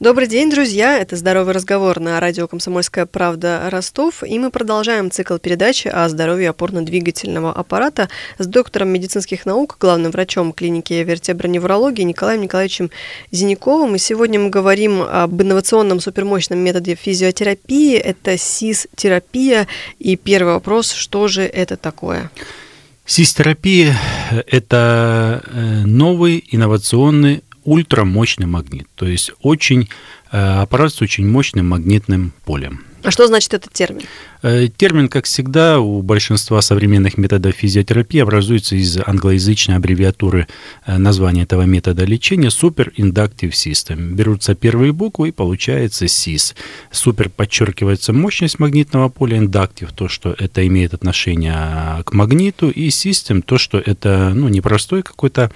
Добрый день, друзья! Это «Здоровый разговор» на радио «Комсомольская правда» Ростов. И мы продолжаем цикл передачи о здоровье опорно-двигательного аппарата с доктором медицинских наук, главным врачом клиники вертеброневрологии Николаем Николаевичем Зиняковым. И сегодня мы говорим об инновационном супермощном методе физиотерапии. Это СИС-терапия. И первый вопрос, что же это такое? СИС-терапия – это э, новый инновационный ультрамощный магнит, то есть очень э, аппарат с очень мощным магнитным полем. А что значит этот термин? Э, термин, как всегда, у большинства современных методов физиотерапии образуется из англоязычной аббревиатуры э, названия этого метода лечения Super Inductive System. Берутся первые буквы и получается SIS. Супер подчеркивается мощность магнитного поля, Inductive то, что это имеет отношение к магниту, и System то, что это ну, непростой какой-то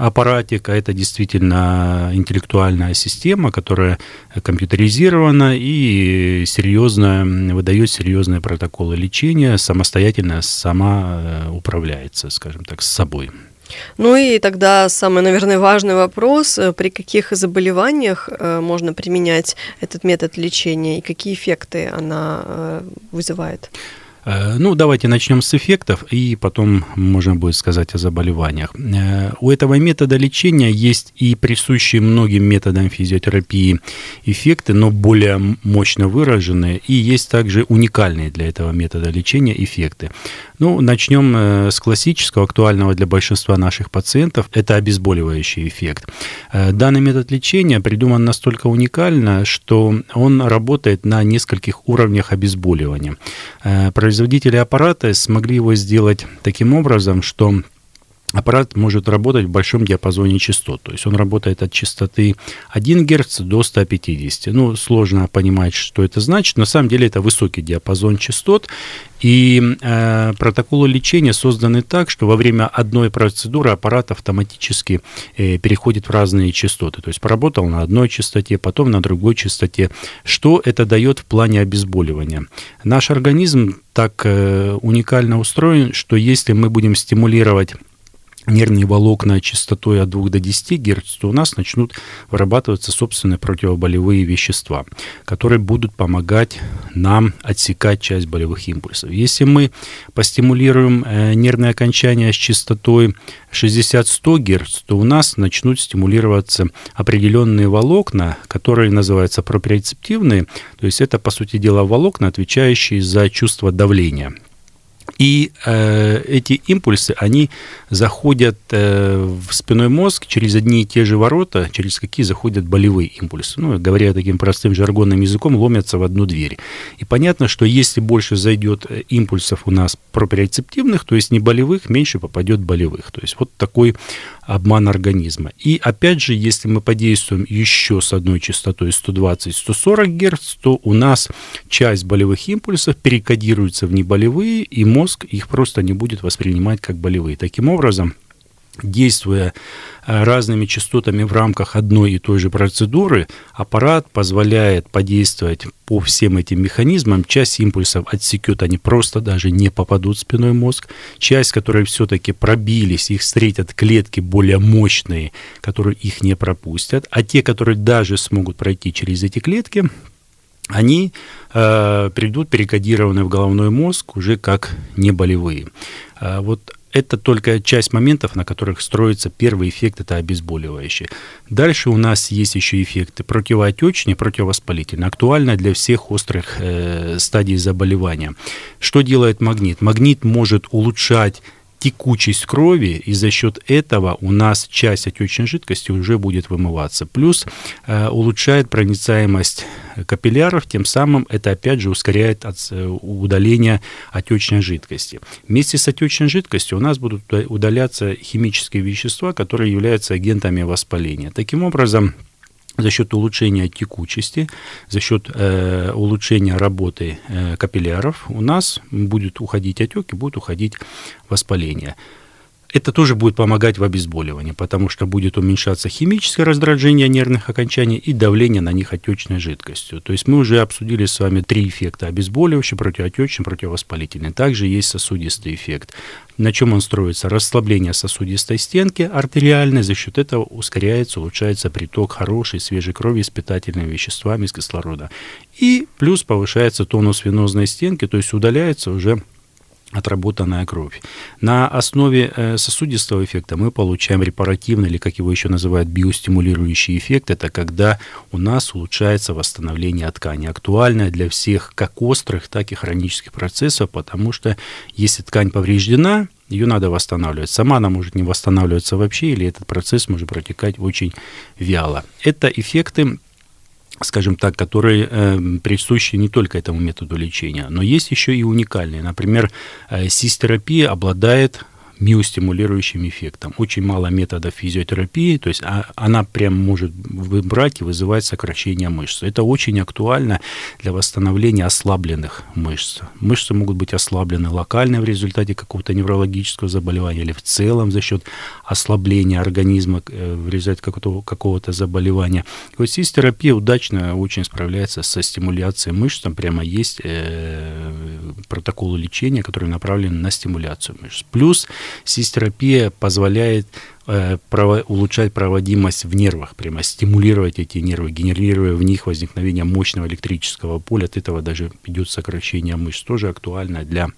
аппаратик, а это действительно интеллектуальная система, которая компьютеризирована и серьезно выдает серьезные протоколы лечения, самостоятельно сама э, управляется, скажем так, с собой. Ну и тогда самый, наверное, важный вопрос, э, при каких заболеваниях э, можно применять этот метод лечения и какие эффекты она вызывает? Э, ну, давайте начнем с эффектов, и потом можно будет сказать о заболеваниях. Э, у этого метода лечения есть и присущие многим методам физиотерапии эффекты, но более мощно выраженные, и есть также уникальные для этого метода лечения эффекты. Ну, начнем э, с классического, актуального для большинства наших пациентов, это обезболивающий эффект. Данный метод лечения придуман настолько уникально, что он работает на нескольких уровнях обезболивания производители аппарата смогли его сделать таким образом, что аппарат может работать в большом диапазоне частот. То есть он работает от частоты 1 Гц до 150. Ну, сложно понимать, что это значит. На самом деле это высокий диапазон частот. И э, протоколы лечения созданы так, что во время одной процедуры аппарат автоматически э, переходит в разные частоты. То есть поработал на одной частоте, потом на другой частоте. Что это дает в плане обезболивания? Наш организм так э, уникально устроен, что если мы будем стимулировать нервные волокна частотой от 2 до 10 Гц, то у нас начнут вырабатываться собственные противоболевые вещества, которые будут помогать нам отсекать часть болевых импульсов. Если мы постимулируем э, нервные окончания с частотой 60-100 Гц, то у нас начнут стимулироваться определенные волокна, которые называются проприоцептивные, то есть это, по сути дела, волокна, отвечающие за чувство давления. И э, эти импульсы, они заходят э, в спиной мозг через одни и те же ворота, через какие заходят болевые импульсы. Ну, говоря таким простым жаргонным языком, ломятся в одну дверь. И понятно, что если больше зайдет э, импульсов у нас проприорецептивных, то есть не болевых, меньше попадет болевых. То есть вот такой обман организма. И опять же, если мы подействуем еще с одной частотой 120-140 Гц, то у нас часть болевых импульсов перекодируется в неболевые, и мозг их просто не будет воспринимать как болевые. Таким образом, действуя э, разными частотами в рамках одной и той же процедуры, аппарат позволяет подействовать по всем этим механизмам. Часть импульсов отсекет, они просто даже не попадут в спиной мозг. Часть, которые все-таки пробились, их встретят клетки более мощные, которые их не пропустят. А те, которые даже смогут пройти через эти клетки, они э, придут перекодированные в головной мозг уже как неболевые. Э, вот это только часть моментов, на которых строится первый эффект, это обезболивающий. Дальше у нас есть еще эффекты противоотечные, противовоспалительные, актуально для всех острых э, стадий заболевания. Что делает магнит? Магнит может улучшать текучесть крови, и за счет этого у нас часть отечной жидкости уже будет вымываться. Плюс э, улучшает проницаемость капилляров, тем самым это опять же ускоряет от, э, удаление отечной жидкости. Вместе с отечной жидкостью у нас будут удаляться химические вещества, которые являются агентами воспаления. Таким образом, за счет улучшения текучести, за счет э, улучшения работы э, капилляров у нас будет уходить отек и будет уходить воспаление. Это тоже будет помогать в обезболивании, потому что будет уменьшаться химическое раздражение нервных окончаний и давление на них отечной жидкостью. То есть мы уже обсудили с вами три эффекта. Обезболивающий, противоотечный, противовоспалительный. Также есть сосудистый эффект. На чем он строится? Расслабление сосудистой стенки артериальной. За счет этого ускоряется, улучшается приток хорошей свежей крови с питательными веществами, с кислорода. И плюс повышается тонус венозной стенки, то есть удаляется уже отработанная кровь. На основе э, сосудистого эффекта мы получаем репаративный, или как его еще называют, биостимулирующий эффект. Это когда у нас улучшается восстановление ткани. Актуальное для всех как острых, так и хронических процессов, потому что если ткань повреждена, ее надо восстанавливать. Сама она может не восстанавливаться вообще, или этот процесс может протекать очень вяло. Это эффекты скажем так, которые э, присущи не только этому методу лечения, но есть еще и уникальные. Например, э, систерапия обладает миостимулирующим эффектом. Очень мало методов физиотерапии, то есть а, она прям может выбрать и вызывать сокращение мышц. Это очень актуально для восстановления ослабленных мышц. Мышцы могут быть ослаблены локально в результате какого-то неврологического заболевания или в целом за счет ослабления организма э, в результате какого-то, какого-то заболевания. И вот терапия удачно очень справляется со стимуляцией мышц. Там прямо есть э, протоколы лечения, которые направлены на стимуляцию мышц. Плюс Систерапия позволяет э, улучшать проводимость в нервах, прямо стимулировать эти нервы, генерируя в них возникновение мощного электрического поля. От этого даже идет сокращение мышц. Тоже актуально для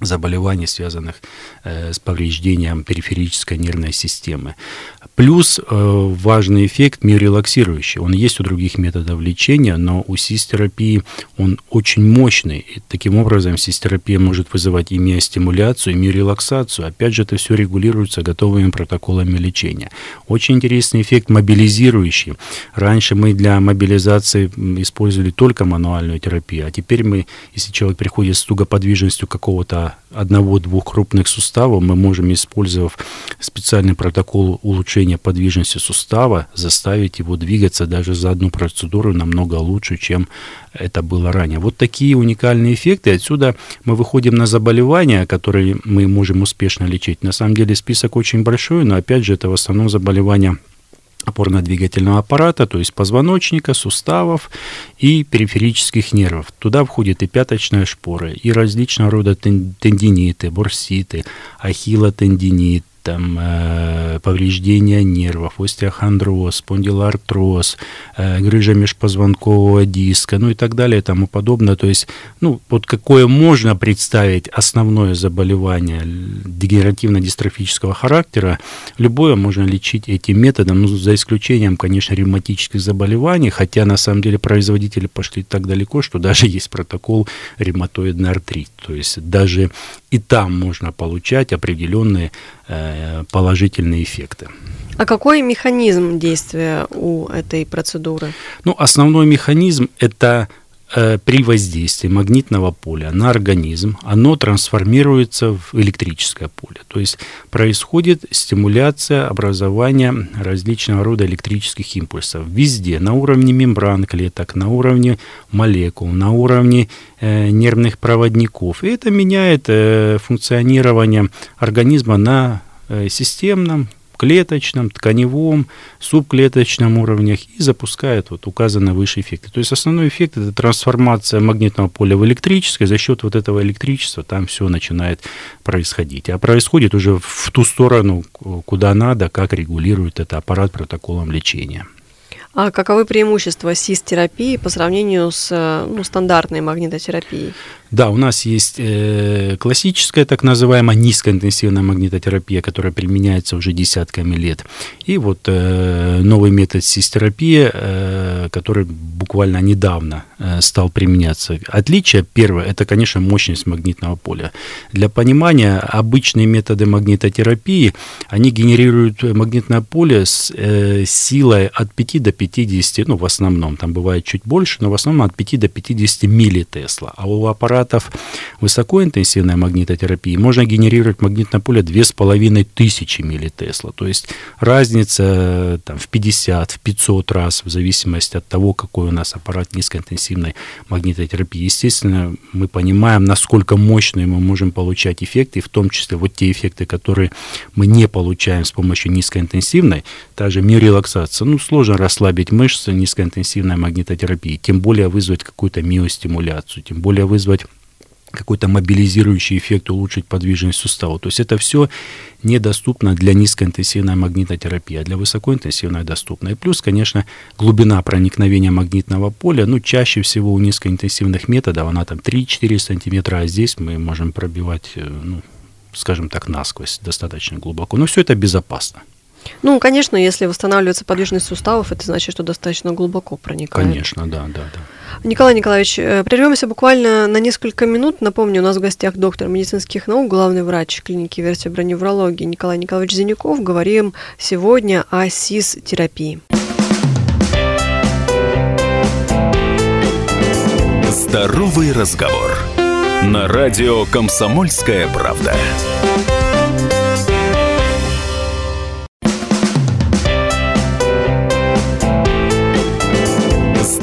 заболеваний, связанных э, с повреждением периферической нервной системы. Плюс э, важный эффект миорелаксирующий. Он есть у других методов лечения, но у систерапии он очень мощный. И таким образом систерапия может вызывать и миостимуляцию, и миорелаксацию. Опять же, это все регулируется готовыми протоколами лечения. Очень интересный эффект мобилизирующий. Раньше мы для мобилизации использовали только мануальную терапию, а теперь мы, если человек приходит с тугоподвижностью какого-то одного-двух крупных суставов мы можем, использовав специальный протокол улучшения подвижности сустава, заставить его двигаться даже за одну процедуру намного лучше, чем это было ранее. Вот такие уникальные эффекты. Отсюда мы выходим на заболевания, которые мы можем успешно лечить. На самом деле список очень большой, но опять же это в основном заболевания опорно-двигательного аппарата, то есть позвоночника, суставов и периферических нервов. Туда входит и пяточная шпора, и различного рода тендиниты, бурситы, ахиллотендинит, там, э, повреждения нервов, остеохондроз, спондилоартроз, э, грыжа межпозвонкового диска, ну и так далее и тому подобное. То есть, ну, вот какое можно представить основное заболевание дегенеративно-дистрофического характера, любое можно лечить этим методом, ну, за исключением, конечно, ревматических заболеваний, хотя на самом деле производители пошли так далеко, что даже есть протокол ревматоидный артрит. То есть даже и там можно получать определенные э, положительные эффекты. А какой механизм действия у этой процедуры? Ну, основной механизм это при воздействии магнитного поля на организм оно трансформируется в электрическое поле. То есть происходит стимуляция образования различного рода электрических импульсов везде, на уровне мембран клеток, на уровне молекул, на уровне э, нервных проводников. И это меняет э, функционирование организма на э, системном, клеточном, тканевом, субклеточном уровнях и запускает вот указанные выше эффекты. То есть основной эффект это трансформация магнитного поля в электрическое, за счет вот этого электричества там все начинает происходить. А происходит уже в ту сторону, куда надо, как регулирует это аппарат протоколом лечения. А каковы преимущества СИС-терапии по сравнению с ну, стандартной магнитотерапией? Да, у нас есть э, классическая так называемая низкоинтенсивная магнитотерапия, которая применяется уже десятками лет. И вот э, новый метод систерапии, э, который буквально недавно э, стал применяться. Отличие первое, это, конечно, мощность магнитного поля. Для понимания, обычные методы магнитотерапии, они генерируют магнитное поле с э, силой от 5 до 50 50, ну, в основном, там бывает чуть больше, но в основном от 5 до 50 миллитесла. А у аппаратов высокоинтенсивной магнитотерапии можно генерировать магнитное поле 2500 миллитесла. То есть разница там, в 50, в 500 раз, в зависимости от того, какой у нас аппарат низкоинтенсивной магнитотерапии. Естественно, мы понимаем, насколько мощные мы можем получать эффекты, в том числе вот те эффекты, которые мы не получаем с помощью низкоинтенсивной, та же миорелаксация. Ну, сложно расслабить мышцы низкоинтенсивной магнитотерапии, тем более вызвать какую-то миостимуляцию, тем более вызвать какой-то мобилизирующий эффект, улучшить подвижность сустава. То есть это все недоступно для низкоинтенсивной магнитотерапии, а для высокоинтенсивной доступно. И плюс, конечно, глубина проникновения магнитного поля, ну, чаще всего у низкоинтенсивных методов она там 3-4 сантиметра, а здесь мы можем пробивать, э, ну, скажем так, насквозь достаточно глубоко. Но все это безопасно. Ну, конечно, если восстанавливается подвижность суставов, это значит, что достаточно глубоко проникает. Конечно, да, да, да. Николай Николаевич, э, прервемся буквально на несколько минут. Напомню, у нас в гостях доктор медицинских наук, главный врач клиники вертеброневрологии Николай Николаевич Зинюков. Говорим сегодня о СИС-терапии. Здоровый разговор. На радио «Комсомольская правда».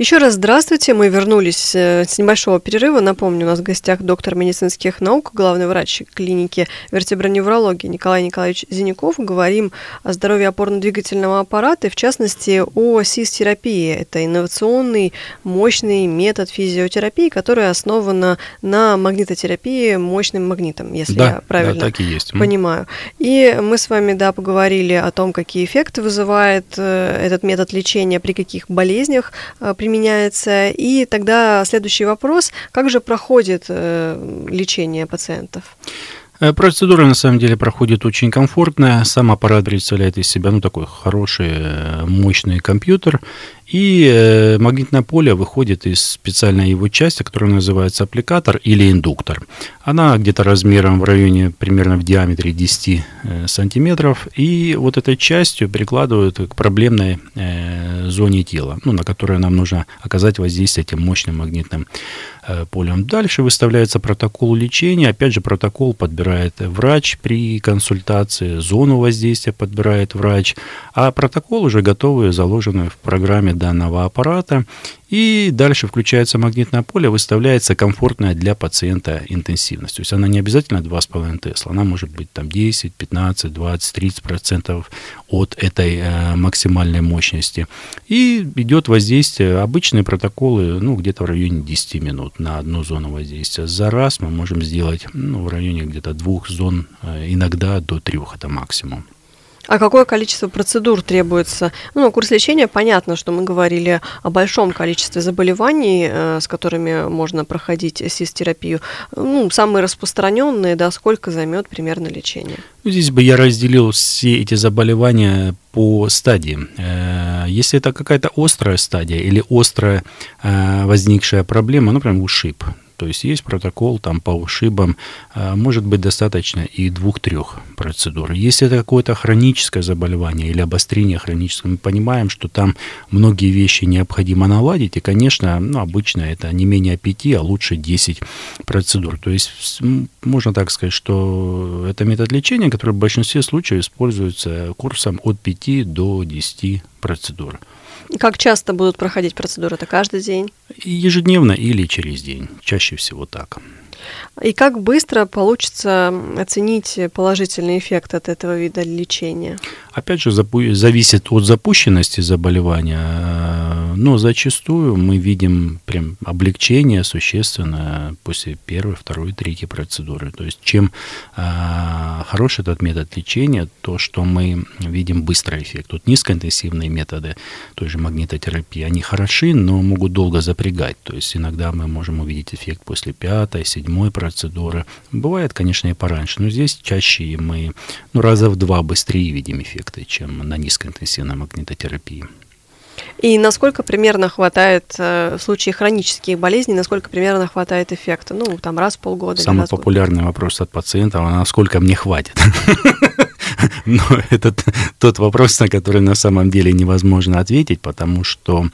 Еще раз здравствуйте. Мы вернулись э, с небольшого перерыва. Напомню, у нас в гостях доктор медицинских наук, главный врач клиники вертеброневрологии Николай Николаевич Зиняков. Говорим о здоровье опорно-двигательного аппарата и, в частности, о СИС-терапии. Это инновационный, мощный метод физиотерапии, который основан на магнитотерапии мощным магнитом, если да, я правильно да, так и есть. понимаю. И мы с вами, да, поговорили о том, какие эффекты вызывает э, этот метод лечения, при каких болезнях э, при применяется. И тогда следующий вопрос, как же проходит э, лечение пациентов? Э, процедура на самом деле проходит очень комфортно. Сам аппарат представляет из себя ну, такой хороший, э, мощный компьютер. И э, магнитное поле выходит из специальной его части, которая называется аппликатор или индуктор. Она где-то размером в районе примерно в диаметре 10 сантиметров. И вот этой частью прикладывают к проблемной зоне тела, ну, на которой нам нужно оказать воздействие этим мощным магнитным Э, полем. Дальше выставляется протокол лечения. Опять же, протокол подбирает врач при консультации, зону воздействия подбирает врач, а протокол уже готовый, заложенный в программе данного аппарата. И дальше включается магнитное поле, выставляется комфортная для пациента интенсивность. То есть она не обязательно 2,5 Тесла, она может быть там 10, 15, 20, 30 процентов от этой э, максимальной мощности. И идет воздействие, обычные протоколы, ну, где-то в районе 10 минут на одну зону воздействия. За раз мы можем сделать ну, в районе где-то двух зон, э, иногда до трех, это максимум. А какое количество процедур требуется? Ну, курс лечения, понятно, что мы говорили о большом количестве заболеваний, э, с которыми можно проходить СИС-терапию. Ну, самые распространенные, да, сколько займет примерно лечение? Ну, здесь бы я разделил все эти заболевания по стадиям. Э, если это какая-то острая стадия или острая э, возникшая проблема, например, ушиб, то есть есть протокол там по ушибам, а, может быть достаточно и двух-трех процедур. Если это какое-то хроническое заболевание или обострение хроническое, мы понимаем, что там многие вещи необходимо наладить, и, конечно, ну, обычно это не менее 5, а лучше 10 процедур. То есть можно так сказать, что это метод лечения, который в большинстве случаев используется курсом от 5 до 10 процедур. Как часто будут проходить процедуры? Это каждый день? Ежедневно или через день. Чаще всего так. И как быстро получится оценить положительный эффект от этого вида лечения? Опять же, зависит от запущенности заболевания, но зачастую мы видим прям облегчение существенно после первой, второй, третьей процедуры. То есть чем э, хороший этот метод лечения, то, что мы видим быстрый эффект. Вот низкоинтенсивные методы той же магнитотерапии, они хороши, но могут долго запрягать. То есть иногда мы можем увидеть эффект после пятой, седьмой процедуры. Бывает, конечно, и пораньше, но здесь чаще мы ну, раза в два быстрее видим эффект эффекты, чем на низкоинтенсивной магнитотерапии. И насколько примерно хватает э, в случае хронических болезней, насколько примерно хватает эффекта? Ну, там раз в полгода. Самый популярный вопрос от пациентов, а насколько мне хватит? Но это тот вопрос, на который на самом деле невозможно ответить, потому что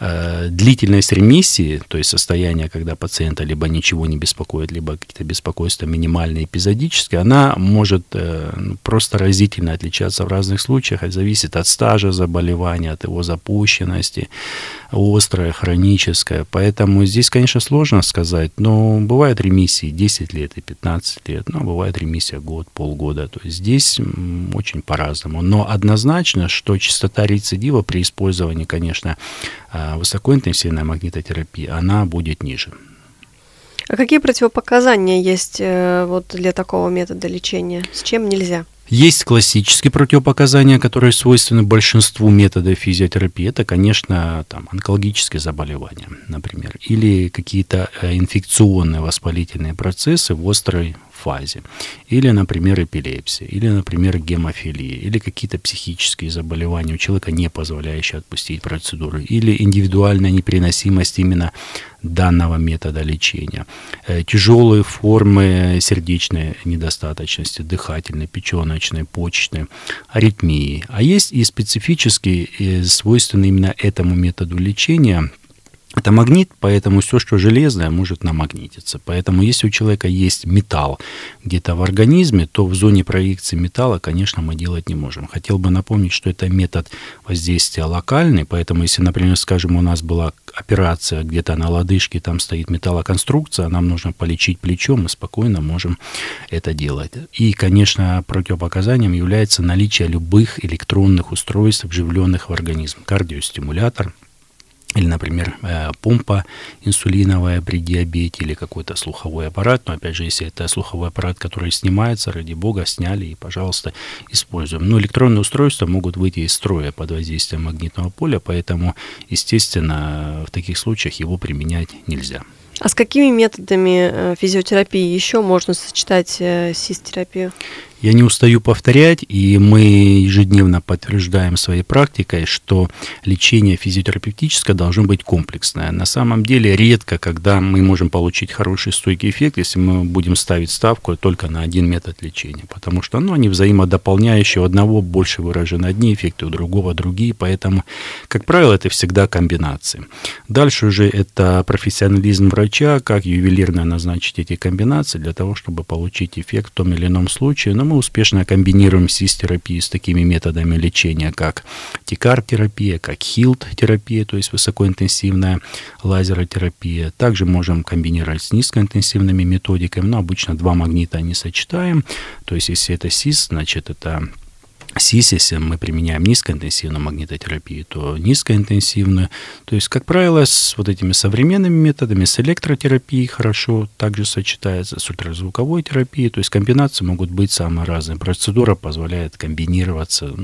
э, длительность ремиссии, то есть состояние, когда пациента либо ничего не беспокоит, либо какие-то беспокойства минимальные, эпизодические, она может э, ну, просто разительно отличаться в разных случаях, это зависит от стажа заболевания, от его запущенности, острая, хроническая. Поэтому здесь, конечно, сложно сказать, но бывают ремиссии 10 лет и 15 лет, но бывает ремиссия год, полгода. То есть здесь очень по-разному. Но однозначно, что частота рецидива при использовании, конечно, а, высокоинтенсивной магнитотерапии, она будет ниже. А какие противопоказания есть э, вот для такого метода лечения? С чем нельзя? Есть классические противопоказания, которые свойственны большинству методов физиотерапии. Это, конечно, там, онкологические заболевания, например, или какие-то э, инфекционные воспалительные процессы в острой фазе. Или, например, эпилепсия, или, например, гемофилия, или какие-то психические заболевания у человека, не позволяющие отпустить процедуру, или индивидуальная непереносимость именно данного метода лечения. Э, тяжелые формы сердечной недостаточности, дыхательной, печеночной, почечной, аритмии. А есть и специфические, э, свойственные именно этому методу лечения – это магнит, поэтому все, что железное, может намагнититься. Поэтому если у человека есть металл где-то в организме, то в зоне проекции металла, конечно, мы делать не можем. Хотел бы напомнить, что это метод воздействия локальный, поэтому если, например, скажем, у нас была операция где-то на лодыжке, там стоит металлоконструкция, нам нужно полечить плечо, мы спокойно можем это делать. И, конечно, противопоказанием является наличие любых электронных устройств, вживленных в организм. Кардиостимулятор – или, например, э, помпа инсулиновая при диабете или какой-то слуховой аппарат. Но, опять же, если это слуховой аппарат, который снимается, ради бога, сняли и, пожалуйста, используем. Но электронные устройства могут выйти из строя под воздействием магнитного поля, поэтому, естественно, в таких случаях его применять нельзя. А с какими методами э, физиотерапии еще можно сочетать э, СИС-терапию? Я не устаю повторять, и мы ежедневно подтверждаем своей практикой, что лечение физиотерапевтическое должно быть комплексное. На самом деле редко, когда мы можем получить хороший стойкий эффект, если мы будем ставить ставку только на один метод лечения, потому что ну, они взаимодополняющие, у одного больше выражены одни эффекты, у другого другие, поэтому, как правило, это всегда комбинации. Дальше уже это профессионализм врача, как ювелирно назначить эти комбинации для того, чтобы получить эффект в том или ином случае. Но мы успешно комбинируем СИС-терапию с такими методами лечения, как тикар-терапия, как хилт-терапия, то есть высокоинтенсивная лазеротерапия. Также можем комбинировать с низкоинтенсивными методиками, но обычно два магнита не сочетаем. То есть если это СИС, значит это СИС, мы применяем низкоинтенсивную магнитотерапию, то низкоинтенсивную. То есть, как правило, с вот этими современными методами, с электротерапией хорошо также сочетается, с ультразвуковой терапией. То есть, комбинации могут быть самые разные. Процедура позволяет комбинироваться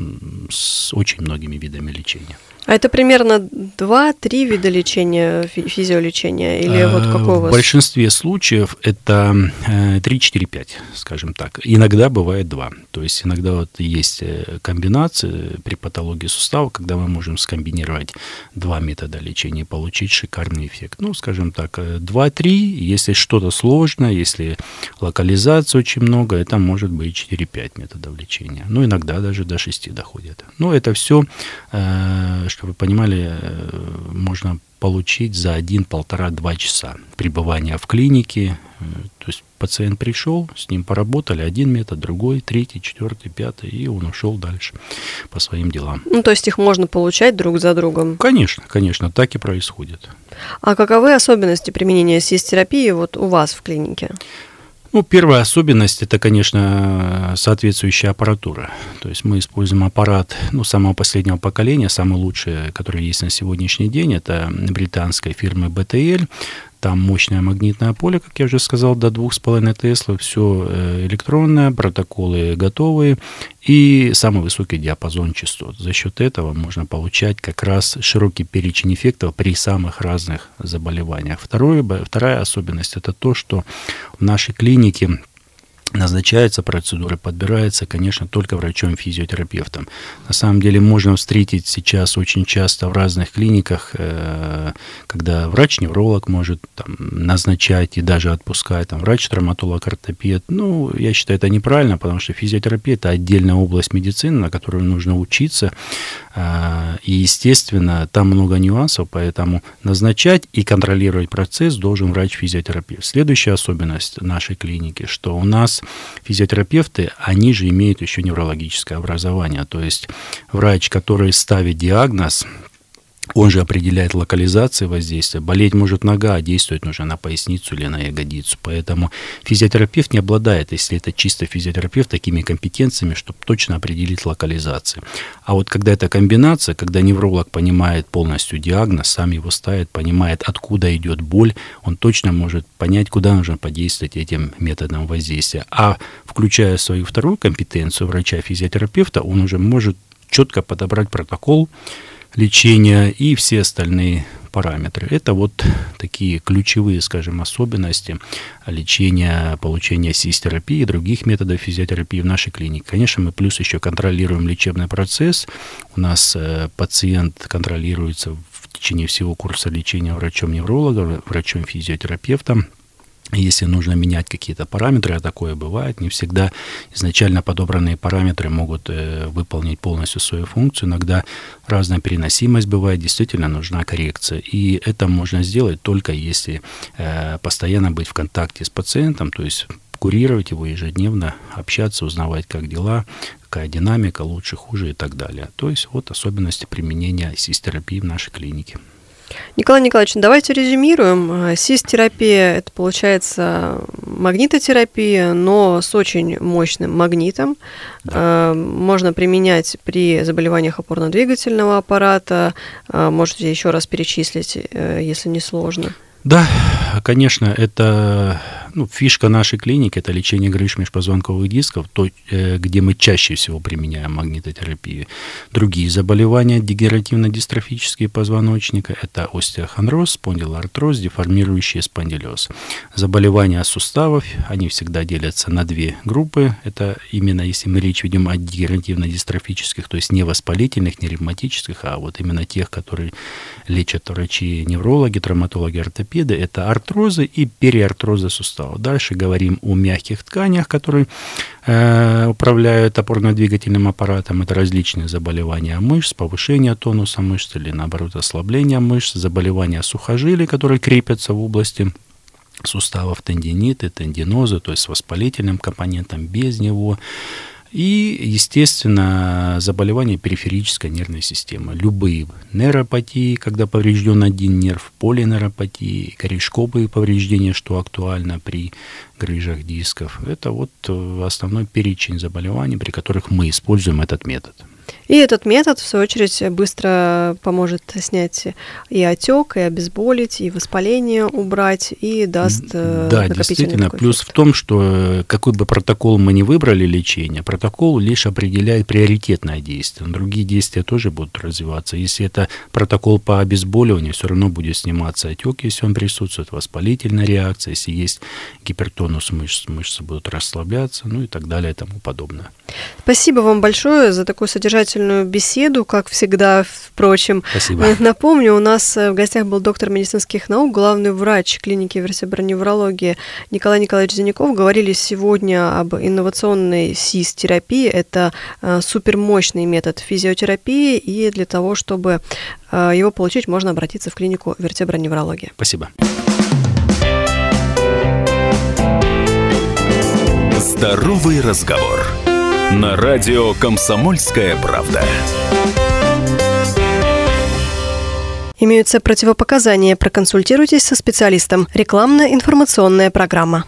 с очень многими видами лечения. А это примерно 2-3 вида лечения, физиолечения? Или вот какого? В большинстве случаев это 3-4-5, э, скажем так. Иногда бывает 2. То есть иногда вот есть э, комбинации при патологии сустава, когда мы можем скомбинировать два метода лечения и получить шикарный эффект. Ну, скажем так, 2-3, э, если что-то сложное, если локализации очень много, это может быть 4-5 методов лечения. Ну, иногда даже до 6 доходит. Но это все чтобы вы понимали, э, можно получить за один, полтора, два часа пребывания в клинике. Э, то есть пациент пришел, с ним поработали, один метод, другой, третий, четвертый, пятый, и он ушел дальше по своим делам. Ну, то есть их можно получать друг за другом? Конечно, конечно, так и происходит. А каковы особенности применения сис-терапии вот у вас в клинике? Ну, первая особенность – это, конечно, соответствующая аппаратура. То есть мы используем аппарат ну, самого последнего поколения, самый лучший, который есть на сегодняшний день. Это британской фирмы BTL. Там мощное магнитное поле, как я уже сказал, до 2,5 Тесла. Все э, электронное, протоколы готовые и самый высокий диапазон частот. За счет этого можно получать как раз широкий перечень эффектов при самых разных заболеваниях. Второе, вторая особенность – это то, что в нашей клинике назначается процедура, подбирается, конечно, только врачом-физиотерапевтом. На самом деле можно встретить сейчас очень часто в разных клиниках, э, когда врач-невролог может там, назначать и даже отпускать, там, врач-травматолог-ортопед. Ну, я считаю, это неправильно, потому что физиотерапия – это отдельная область медицины, на которую нужно учиться. Э, и, естественно, там много нюансов, поэтому назначать и контролировать процесс должен врач-физиотерапевт. Следующая особенность нашей клиники, что у нас физиотерапевты, они же имеют еще неврологическое образование. То есть врач, который ставит диагноз, он же определяет локализацию воздействия. Болеть может нога, а действовать нужно на поясницу или на ягодицу. Поэтому физиотерапевт не обладает, если это чисто физиотерапевт, такими компетенциями, чтобы точно определить локализацию. А вот когда это комбинация, когда невролог понимает полностью диагноз, сам его ставит, понимает, откуда идет боль, он точно может понять, куда нужно подействовать этим методом воздействия. А включая свою вторую компетенцию врача-физиотерапевта, он уже может четко подобрать протокол, лечения и все остальные параметры. Это вот такие ключевые, скажем, особенности лечения, получения сис-терапии и других методов физиотерапии в нашей клинике. Конечно, мы плюс еще контролируем лечебный процесс. У нас э, пациент контролируется в течение всего курса лечения врачом-неврологом, врачом-физиотерапевтом. Если нужно менять какие-то параметры, а такое бывает, не всегда изначально подобранные параметры могут э, выполнить полностью свою функцию. Иногда разная переносимость бывает, действительно нужна коррекция. И это можно сделать только если э, постоянно быть в контакте с пациентом, то есть курировать его ежедневно, общаться, узнавать, как дела, какая динамика, лучше, хуже и так далее. То есть вот особенности применения сис-терапии в нашей клинике. Николай Николаевич, давайте резюмируем. Э, СИС-терапия – это, получается, магнитотерапия, но с очень мощным магнитом. Да. Э, можно применять при заболеваниях опорно-двигательного аппарата. Э, можете еще раз перечислить, если не сложно. Да, конечно, это ну, фишка нашей клиники – это лечение грыж межпозвонковых дисков, то, э, где мы чаще всего применяем магнитотерапию. Другие заболевания дегенеративно-дистрофические позвоночника – это остеохондроз, спондилоартроз, деформирующий спондилез. Заболевания суставов, они всегда делятся на две группы. Это именно если мы речь ведем о дегенеративно-дистрофических, то есть не воспалительных, не ревматических, а вот именно тех, которые лечат врачи-неврологи, травматологи, ортопеды, это артрозы и периартрозы суставов. Дальше говорим о мягких тканях, которые э, управляют опорно-двигательным аппаратом. Это различные заболевания мышц, повышение тонуса мышц или, наоборот, ослабление мышц, заболевания сухожилий, которые крепятся в области суставов, тендиниты, тендинозы, то есть с воспалительным компонентом, без него, и, естественно, заболевания периферической нервной системы. Любые нейропатии, когда поврежден один нерв, полинейропатии, корешковые повреждения, что актуально при грыжах дисков. Это вот э, основной перечень заболеваний, при которых мы используем этот метод. И этот метод, в свою очередь, быстро поможет снять и отек, и обезболить, и воспаление убрать, и даст э, Да, действительно. Плюс эффект. в том, что э, какой бы протокол мы не выбрали лечение, протокол лишь определяет приоритетное действие. Другие действия тоже будут развиваться. Если это протокол по обезболиванию, все равно будет сниматься отек, если он присутствует, воспалительная реакция, если есть гипертонус мышц, мышцы будут расслабляться, ну и так далее и тому подобное. Спасибо вам большое за такую содержательную беседу, как всегда, впрочем. Спасибо. Напомню, у нас э, в гостях был доктор медицинских наук, главный врач клиники вертеброневрологии Николай Николаевич Зиняков. Говорили сегодня об инновационной СИС-терапии. Это э, супермощный метод физиотерапии, и для того, чтобы э, его получить, можно обратиться в клинику вертеброневрологии. Спасибо. Здоровый разговор на радио «Комсомольская правда». Имеются противопоказания. Проконсультируйтесь со специалистом. Рекламно-информационная программа.